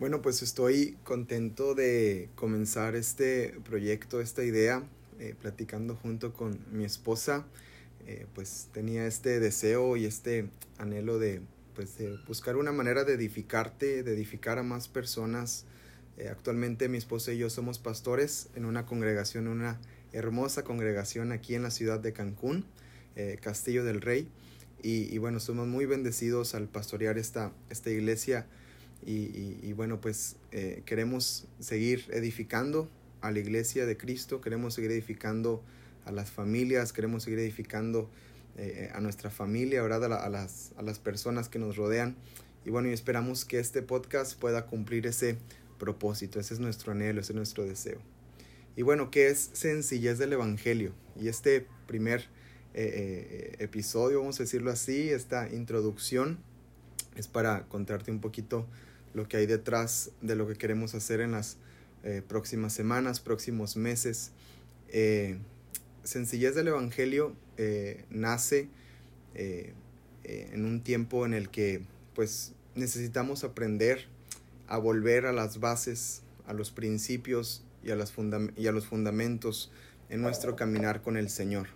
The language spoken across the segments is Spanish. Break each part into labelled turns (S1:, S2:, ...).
S1: Bueno, pues estoy contento de comenzar este proyecto, esta idea, eh, platicando junto con mi esposa. Eh, pues tenía este deseo y este anhelo de, pues, de buscar una manera de edificarte, de edificar a más personas. Eh, actualmente mi esposa y yo somos pastores en una congregación, una hermosa congregación aquí en la ciudad de Cancún, Castillo del Rey. Y, y, bueno, somos muy bendecidos al pastorear esta, esta iglesia y, bueno, pues eh, queremos seguir edificando a la iglesia de Cristo, queremos seguir edificando a las familias, queremos seguir edificando eh, a nuestra familia, ¿verdad? A, las, a las personas que nos rodean. Y bueno, y esperamos que este podcast pueda cumplir ese propósito, ese es nuestro anhelo, ese es nuestro deseo. Y bueno, ¿qué es sencillez del Evangelio? Y este primer eh, episodio, vamos a decirlo así, esta introducción, es para contarte un poquito lo que hay detrás de lo que queremos hacer en las eh, próximas semanas, próximos meses. Eh, sencillez del Evangelio eh, nace en un tiempo en el que pues necesitamos aprender a volver a las bases, a los principios y a, las y a los fundamentos en nuestro caminar con el Señor.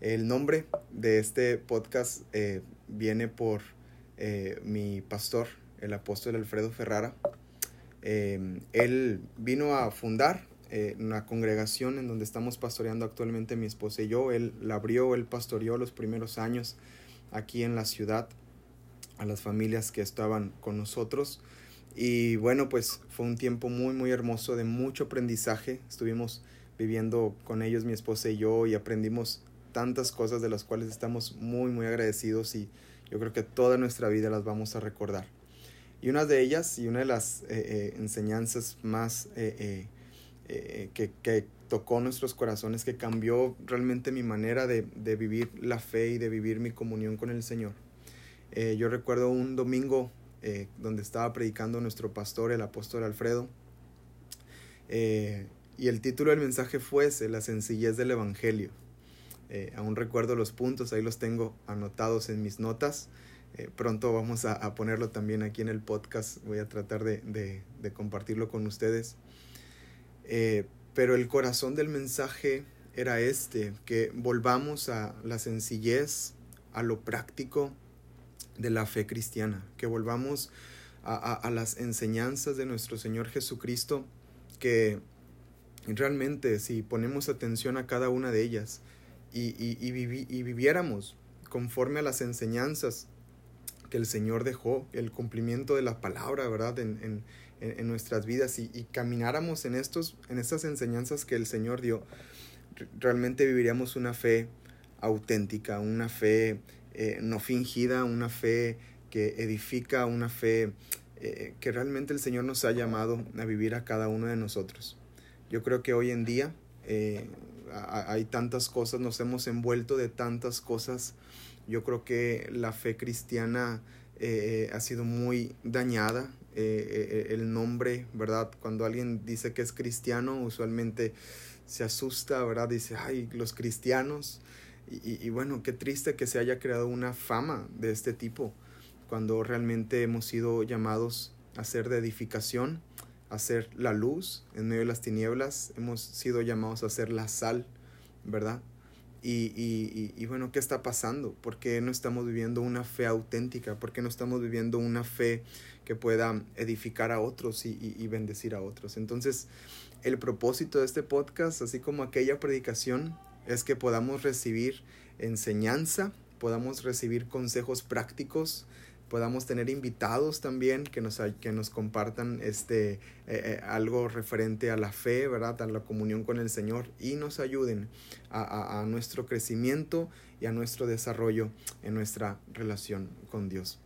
S1: El nombre de este podcast viene por mi pastor, el apóstol Alfredo Ferrara. Eh, él vino a fundar eh, una congregación en donde estamos pastoreando actualmente mi esposa y yo. Él la abrió, él pastoreó los primeros años aquí en la ciudad a las familias que estaban con nosotros. Y bueno, pues fue un tiempo muy, muy hermoso de mucho aprendizaje. Estuvimos viviendo con ellos, mi esposa y yo, y aprendimos tantas cosas de las cuales estamos muy, muy agradecidos y yo creo que toda nuestra vida las vamos a recordar. Y una de ellas y una de las eh, eh, enseñanzas más eh, que, que, tocó nuestros corazones, que cambió realmente mi manera de, de, vivir la fe y de vivir mi comunión con el Señor. yo recuerdo un domingo donde estaba predicando nuestro pastor, el apóstol Alfredo, y el título del mensaje fue La sencillez del Evangelio. aún recuerdo los puntos, ahí los tengo anotados en mis notas. Eh, pronto vamos a, ponerlo también aquí en el podcast. Voy a tratar de, compartirlo con ustedes. Eh, pero el corazón del mensaje era este, que volvamos a la sencillez, a lo práctico de la fe cristiana, que volvamos a, las enseñanzas de nuestro Señor Jesucristo, que realmente si ponemos atención a cada una de ellas y, y viviéramos conforme a las enseñanzas que el Señor dejó, el cumplimiento de la palabra, ¿verdad? En, en, en nuestras vidas y, camináramos en, estos, en estas enseñanzas que el Señor dio, realmente viviríamos una fe auténtica, una fe eh, no fingida, una fe que edifica, una fe eh, que realmente el Señor nos ha llamado a vivir a cada uno de nosotros. Yo creo que hoy en día eh, hay tantas cosas, nos hemos envuelto de tantas cosas yo creo que la fe cristiana eh, ha sido muy dañada. Eh, eh, el nombre, ¿verdad? Cuando alguien dice que es cristiano, usualmente se asusta, ¿verdad? Dice, ay, los cristianos. Y, y, bueno, qué triste que se haya creado una fama de este tipo, cuando realmente hemos sido llamados a ser de edificación, a ser la luz en medio de las tinieblas, hemos sido llamados a ser la sal, ¿verdad? Y, y, y, bueno, ¿qué está pasando? ¿Por qué no estamos viviendo una fe auténtica? ¿Por qué no estamos viviendo una fe que pueda edificar a otros y, bendecir a otros? Entonces, el propósito de este podcast, así como aquella predicación, es que podamos recibir enseñanza, podamos recibir consejos prácticos, podamos tener invitados también que nos, que nos compartan este, eh, eh, algo referente a la fe, ¿verdad? A la comunión con el Señor y nos ayuden a, a, nuestro crecimiento y a nuestro desarrollo en nuestra relación con Dios.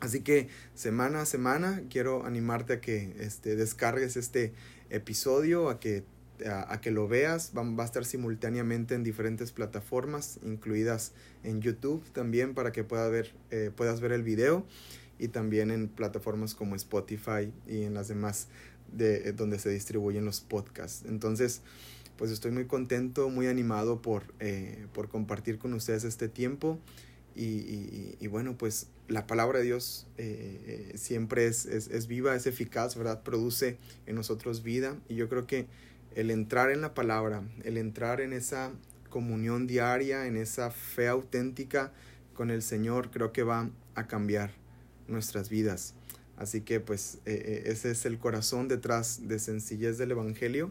S1: Así que semana a semana quiero animarte a que este, descargues este episodio, a que a, que lo veas. Va, va, a estar simultáneamente en diferentes plataformas, incluidas en YouTube también, para que pueda ver, eh, puedas ver el video. Y también en plataformas como Spotify y en las demás de, eh, donde se distribuyen los podcasts. Entonces, pues estoy muy contento, muy animado por, eh, por compartir con ustedes este tiempo. Y, y, bueno, pues la palabra de Dios siempre es, es, viva, es eficaz, ¿verdad? Produce en nosotros vida. Y yo creo que el entrar en la palabra, el entrar en esa comunión diaria, en esa fe auténtica con el Señor, creo que va a cambiar nuestras vidas. Así que pues eh, ese es el corazón detrás de sencillez del Evangelio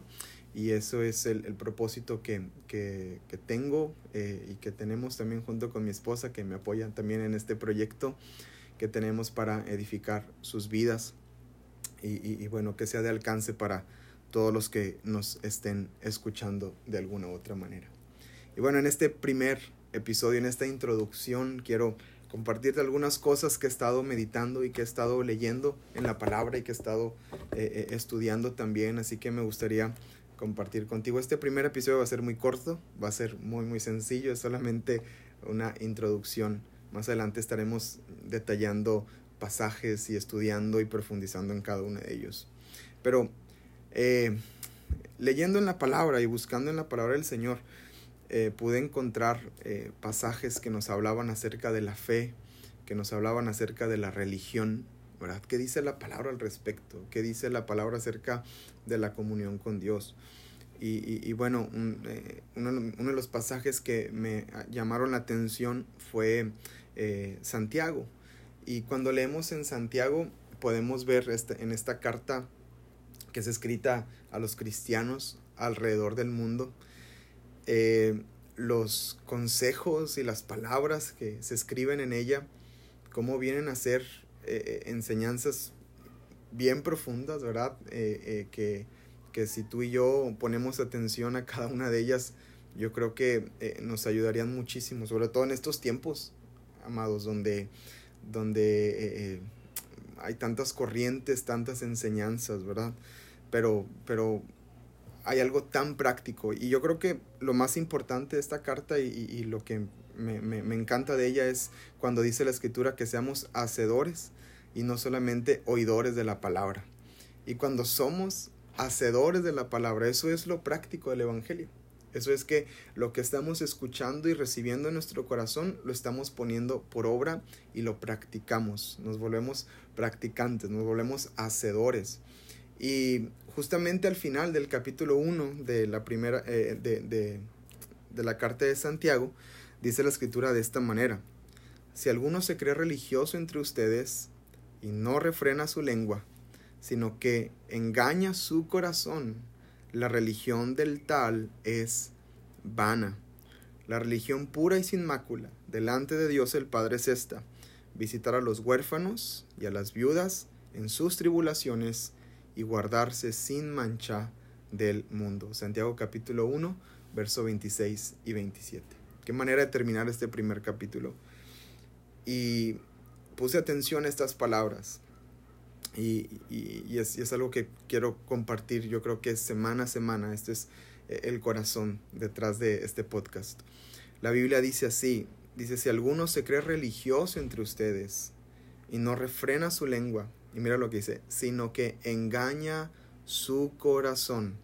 S1: y eso es el, propósito que, que, tengo eh, y que tenemos también junto con mi esposa que me apoyan también en este proyecto que tenemos para edificar sus vidas y, bueno que sea de alcance para todos los que nos estén escuchando de alguna u otra manera. Y bueno, en este primer episodio, en esta introducción, quiero compartirte algunas cosas que he estado meditando y que he estado leyendo en la palabra y que he estado eh, eh, estudiando también, así que me gustaría compartir contigo. Este primer episodio va a ser muy corto, va a ser muy muy sencillo, es solamente una introducción. Más adelante estaremos detallando pasajes y estudiando y profundizando en cada uno de ellos. Pero eh, leyendo en la palabra y buscando en la palabra del Señor, eh, pude encontrar eh, pasajes que nos hablaban acerca de la fe, que nos hablaban acerca de la religión, ¿verdad? ¿Qué dice la palabra al respecto? ¿Qué dice la palabra acerca de la comunión con Dios? Y, bueno, uno, de los pasajes que me llamaron la atención fue Santiago. Y cuando leemos en Santiago podemos ver este, en esta carta que es escrita a los cristianos alrededor del mundo, eh, los consejos y las palabras que se escriben en ella, cómo vienen a ser enseñanzas bien profundas, ¿verdad? que que si tú y yo ponemos atención a cada una de ellas, yo creo que eh, nos ayudarían muchísimo, sobre todo en estos tiempos, amados, donde, donde eh, eh, hay tantas corrientes, tantas enseñanzas, ¿verdad? Pero, pero hay algo tan práctico. Y yo creo que lo más importante de esta carta y, lo que me, me, me, encanta de ella es cuando dice la escritura que seamos hacedores y no solamente oidores de la palabra. Y cuando somos hacedores de la palabra. Eso es lo práctico del Evangelio. Eso es que lo que estamos escuchando y recibiendo en nuestro corazón lo estamos poniendo por obra y lo practicamos. Nos volvemos practicantes, nos volvemos hacedores. Y justamente al final del capítulo 1 de la primera eh, de, de, de la carta de Santiago, dice la escritura de esta manera. Si alguno se cree religioso entre ustedes y no refrena su lengua, sino que engaña su corazón. La religión del tal es vana. La religión pura y sin mácula delante de Dios el Padre es esta, visitar a los huérfanos y a las viudas en sus tribulaciones y guardarse sin mancha del mundo. Santiago capítulo 1, verso 26 y 27. Qué manera de terminar este primer capítulo. Y puse atención a estas palabras. Y, y, es, es, algo que quiero compartir, yo creo que semana a semana, este es eh, el corazón detrás de este podcast. La Biblia dice así, dice, si alguno se cree religioso entre ustedes y no refrena su lengua, y mira lo que dice, sino que engaña su corazón,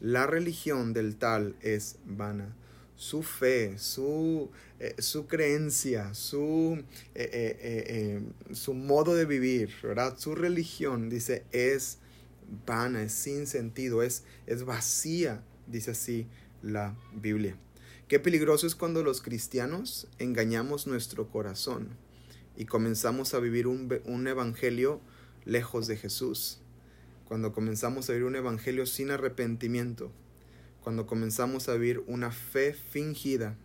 S1: la religión del tal es vana su fe, su, eh, su creencia, su, eh, eh, su modo de vivir, ¿verdad? Su religión, dice, es vana, es sin sentido, es, es vacía, dice así la Biblia. Qué peligroso es cuando los cristianos engañamos nuestro corazón y comenzamos a vivir un, un evangelio lejos de Jesús. Cuando comenzamos a vivir un evangelio sin arrepentimiento, cuando comenzamos a vivir una fe fingida.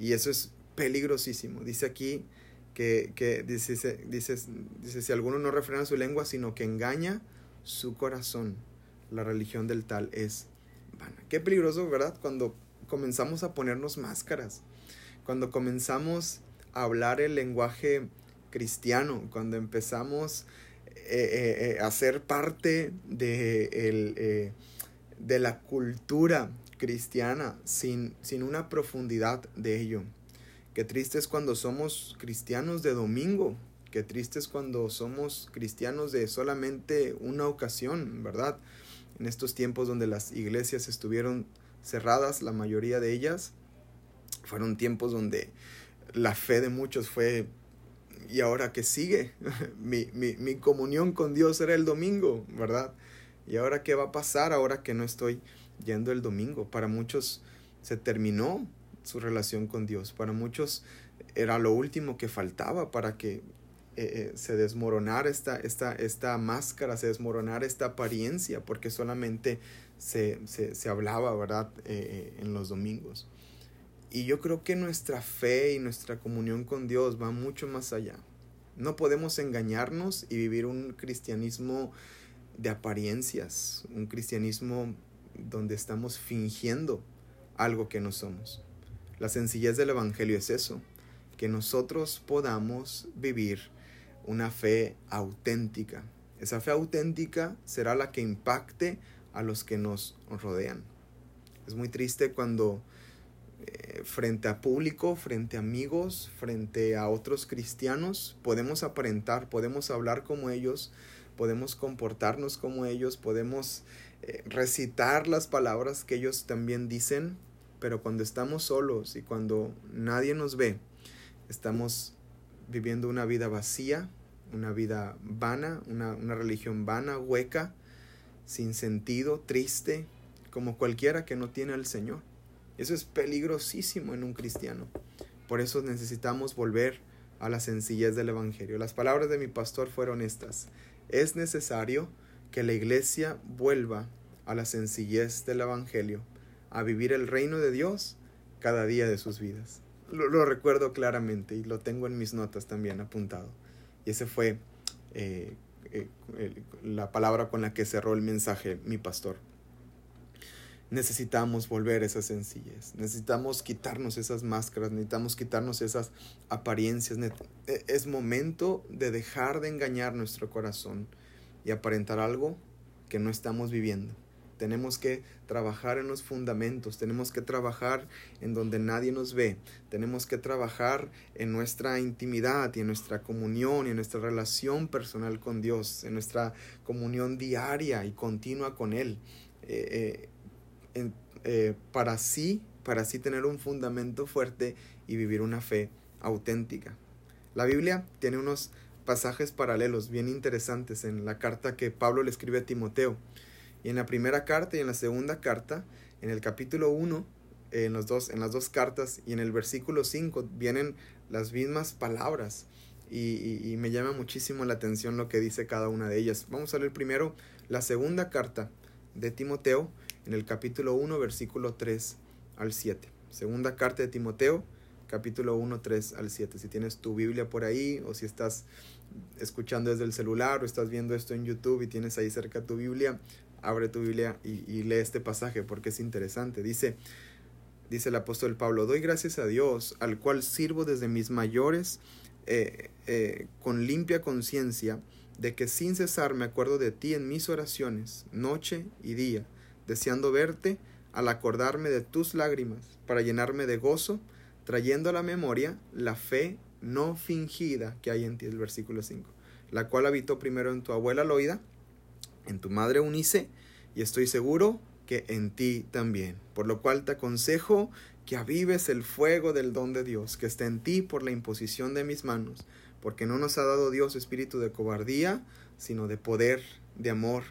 S1: Y eso es peligrosísimo. Dice aquí que, que dice, dice, dice, si alguno no refrena su lengua, sino que engaña su corazón, la religión del tal es vana. Qué peligroso, ¿verdad? Cuando comenzamos a ponernos máscaras, cuando comenzamos a hablar el lenguaje cristiano, cuando empezamos eh, eh, eh, a ser parte de el, de la cultura cristiana sin, sin una profundidad de ello. Qué triste es cuando somos cristianos de domingo, qué triste es cuando somos cristianos de solamente una ocasión, ¿verdad? En estos tiempos donde las iglesias estuvieron cerradas, la mayoría de ellas, fueron tiempos donde la fe de muchos fue ¿y ahora qué sigue? mi, mi, mi comunión con Dios era el domingo, ¿verdad? ¿Y ahora qué va a pasar ahora que no estoy yendo el domingo? Para muchos se terminó su relación con Dios. Para muchos era lo último que faltaba para que eh, eh, se desmoronara esta, esta, esta máscara, se desmoronara esta apariencia, porque solamente se, se, se hablaba, ¿verdad?, eh, en los domingos. Y yo creo que nuestra fe y nuestra comunión con Dios va mucho más allá. No podemos engañarnos y vivir un cristianismo de apariencias, un cristianismo donde estamos fingiendo algo que no somos. La sencillez del Evangelio es eso, que nosotros podamos vivir una fe auténtica. Esa fe auténtica será la que impacte a los que nos rodean. Es muy triste cuando eh, frente a público, frente a amigos, frente a otros cristianos, podemos aparentar, podemos hablar como ellos, podemos comportarnos como ellos, podemos eh, recitar las palabras que ellos también dicen, pero cuando estamos solos y cuando nadie nos ve, estamos viviendo una vida vacía, una vida vana, una, una religión vana, hueca, sin sentido, triste, como cualquiera que no tiene al Señor. Eso es peligrosísimo en un cristiano. Por eso necesitamos volver a la sencillez del Evangelio. Las palabras de mi pastor fueron estas. Es necesario que la iglesia vuelva a la sencillez del Evangelio, a vivir el reino de Dios cada día de sus vidas. Lo, recuerdo claramente y lo tengo en mis notas también apuntado. Y ese fue eh, eh, la palabra con la que cerró el mensaje mi pastor. Necesitamos volver a esa sencillez, necesitamos quitarnos esas máscaras, necesitamos quitarnos esas apariencias. E, es momento de dejar de engañar nuestro corazón y aparentar algo que no estamos viviendo. Tenemos que trabajar en los fundamentos, tenemos que trabajar en donde nadie nos ve, tenemos que trabajar en nuestra intimidad y en nuestra comunión y en nuestra relación personal con Dios, en nuestra comunión diaria y continua con Él, eh, eh, eh, para así, para así tener un fundamento fuerte y vivir una fe auténtica. La Biblia tiene unos pasajes paralelos bien interesantes en la carta que Pablo le escribe a Timoteo. Y en la primera carta y en la segunda carta, en el capítulo 1, en, los dos, en las dos cartas y en el versículo 5 vienen las mismas palabras. Y, me llama muchísimo la atención lo que dice cada una de ellas. Vamos a leer primero la segunda carta de Timoteo en el capítulo 1, versículo 3 al 7. Segunda carta de Timoteo, capítulo 1, 3 al 7. Si tienes tu Biblia por ahí o si estás escuchando desde el celular o estás viendo esto en YouTube y tienes ahí cerca tu Biblia, abre tu Biblia y, lee este pasaje porque es interesante. Dice, dice el apóstol Pablo, doy gracias a Dios, al cual sirvo desde mis mayores eh, eh, con limpia conciencia, de que sin cesar me acuerdo de ti en mis oraciones, noche y día, deseando verte al acordarme de tus lágrimas, para llenarme de gozo, trayendo a la memoria la fe no fingida que hay en ti, el versículo 5, la cual habitó primero en tu abuela Loida, en tu madre Unice, y estoy seguro que en ti también. Por lo cual te aconsejo que avives el fuego del don de Dios, que está en ti por la imposición de mis manos, porque no nos ha dado Dios espíritu de cobardía, sino de poder, de amor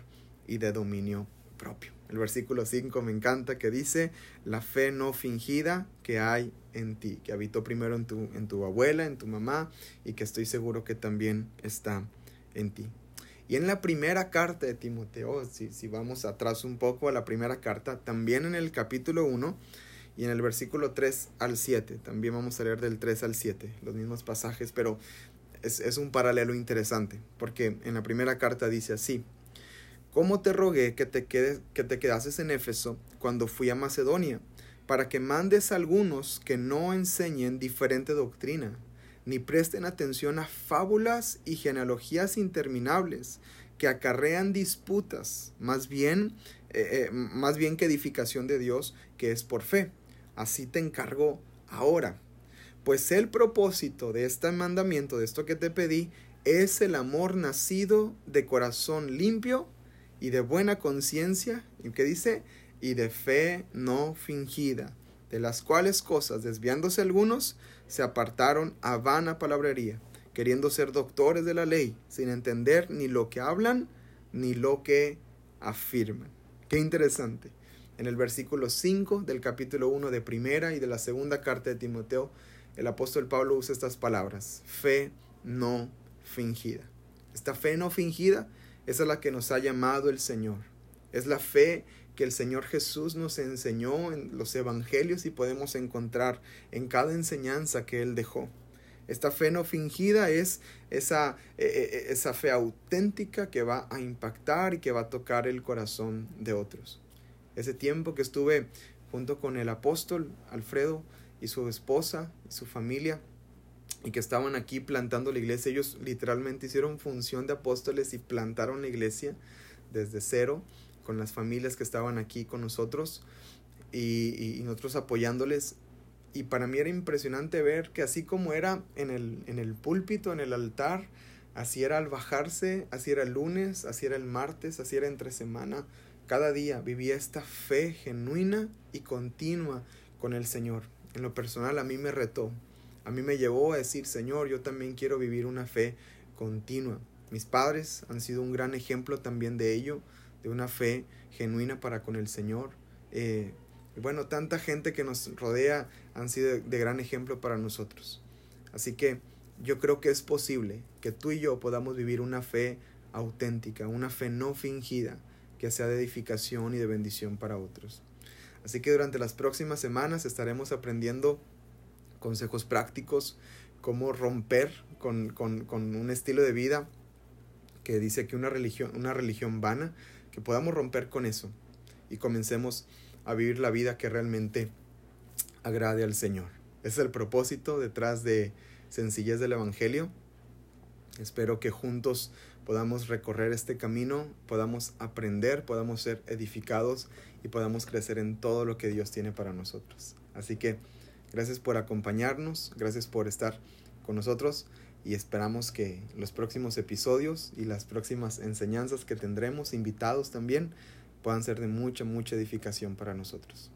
S1: y de dominio propio. El versículo 5 me encanta que dice, la fe no fingida que hay en ti, que habitó primero en tu, en tu abuela, en tu mamá, y que estoy seguro que también está en ti. Y en la primera carta de Timoteo, si, si vamos atrás un poco a la primera carta, también en el capítulo 1 y en el versículo 3 al 7, también vamos a leer del 3 al 7, los mismos pasajes, pero es, es un paralelo interesante, porque en la primera carta dice así, ¿Cómo te rogué que te, quedes, que te quedases en Éfeso cuando fui a Macedonia? Para que mandes a algunos que no enseñen diferente doctrina, ni presten atención a fábulas y genealogías interminables que acarrean disputas, más bien, eh, eh, más bien que edificación de Dios, que es por fe. Así te encargo ahora. Pues el propósito de este mandamiento, de esto que te pedí, es el amor nacido de corazón limpio y de buena conciencia, y que dice, y de fe no fingida de las cuales cosas, desviándose algunos, se apartaron a vana palabrería, queriendo ser doctores de la ley, sin entender ni lo que hablan ni lo que afirman. Qué interesante. En el versículo 5 del capítulo 1 de primera y de la segunda carta de Timoteo, el apóstol Pablo usa estas palabras, fe no fingida. Esta fe no fingida es a la que nos ha llamado el Señor. Es la fe que el Señor Jesús nos enseñó en los evangelios y podemos encontrar en cada enseñanza que Él dejó. Esta fe no fingida es esa, e, e, e, esa fe auténtica que va a impactar y que va a tocar el corazón de otros. Ese tiempo que estuve junto con el apóstol Alfredo y su esposa y su familia y que estaban aquí plantando la iglesia, ellos literalmente hicieron función de apóstoles y plantaron la iglesia desde cero con las familias que estaban aquí con nosotros y, nosotros apoyándoles. Y para mí era impresionante ver que así como era en el, en el púlpito, en el altar, así era al bajarse, así era el lunes, así era el martes, así era entre semana, cada día vivía esta fe genuina y continua con el Señor. En lo personal a mí me retó, a mí me llevó a decir, Señor, yo también quiero vivir una fe continua. Mis padres han sido un gran ejemplo también de ello, de una fe genuina para con el Señor. Eh, y bueno, tanta gente que nos rodea han sido de gran ejemplo para nosotros. Así que yo creo que es posible que tú y yo podamos vivir una fe auténtica, una fe no fingida, que sea de edificación y de bendición para otros. Así que durante las próximas semanas estaremos aprendiendo consejos prácticos, cómo romper con, con, un estilo de vida que dice que una religión, una religión vana, que podamos romper con eso y comencemos a vivir la vida que realmente agrade al Señor. Ese es el propósito detrás de Sencillez del Evangelio. Espero que juntos podamos recorrer este camino, podamos aprender, podamos ser edificados y podamos crecer en todo lo que Dios tiene para nosotros. Así que gracias por acompañarnos, gracias por estar con nosotros y esperamos que los próximos episodios y las próximas enseñanzas que tendremos, invitados también, puedan ser de mucha, mucha edificación para nosotros.